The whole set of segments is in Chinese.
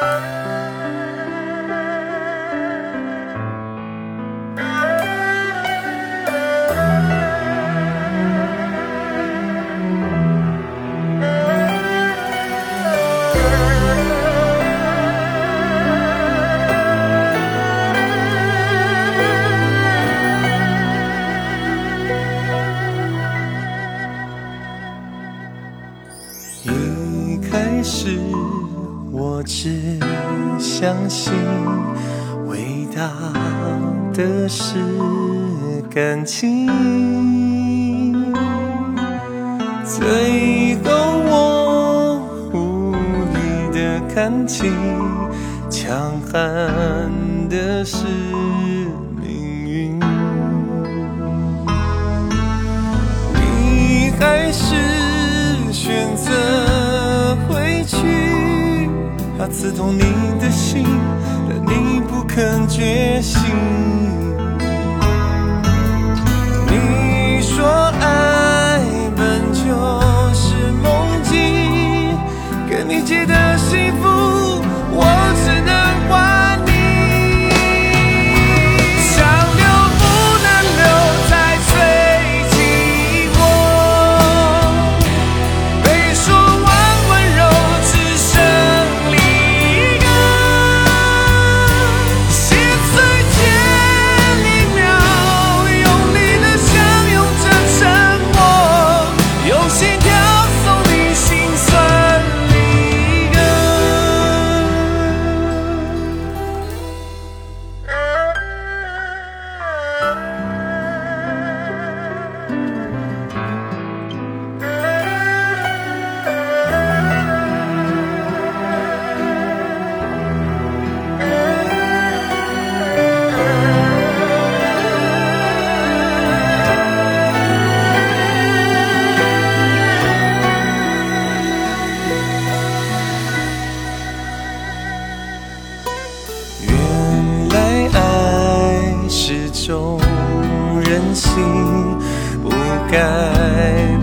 一开始我只相信伟大的是感情，最后我无力的看清，强悍的是它刺痛你的心，但你不肯觉醒。你说爱本就是梦境，给你借的幸福，我只任性，不该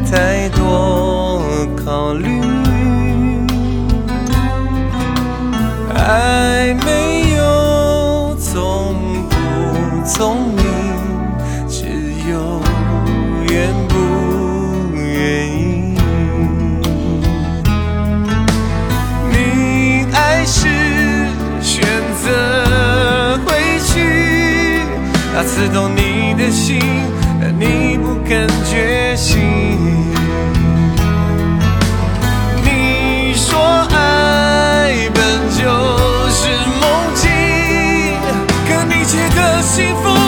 太多考虑。爱没有聪不聪明，只有愿不愿意。你还是选择回去，它刺痛你的心，但你不肯觉醒。你说爱本就是梦境，可你却可幸福。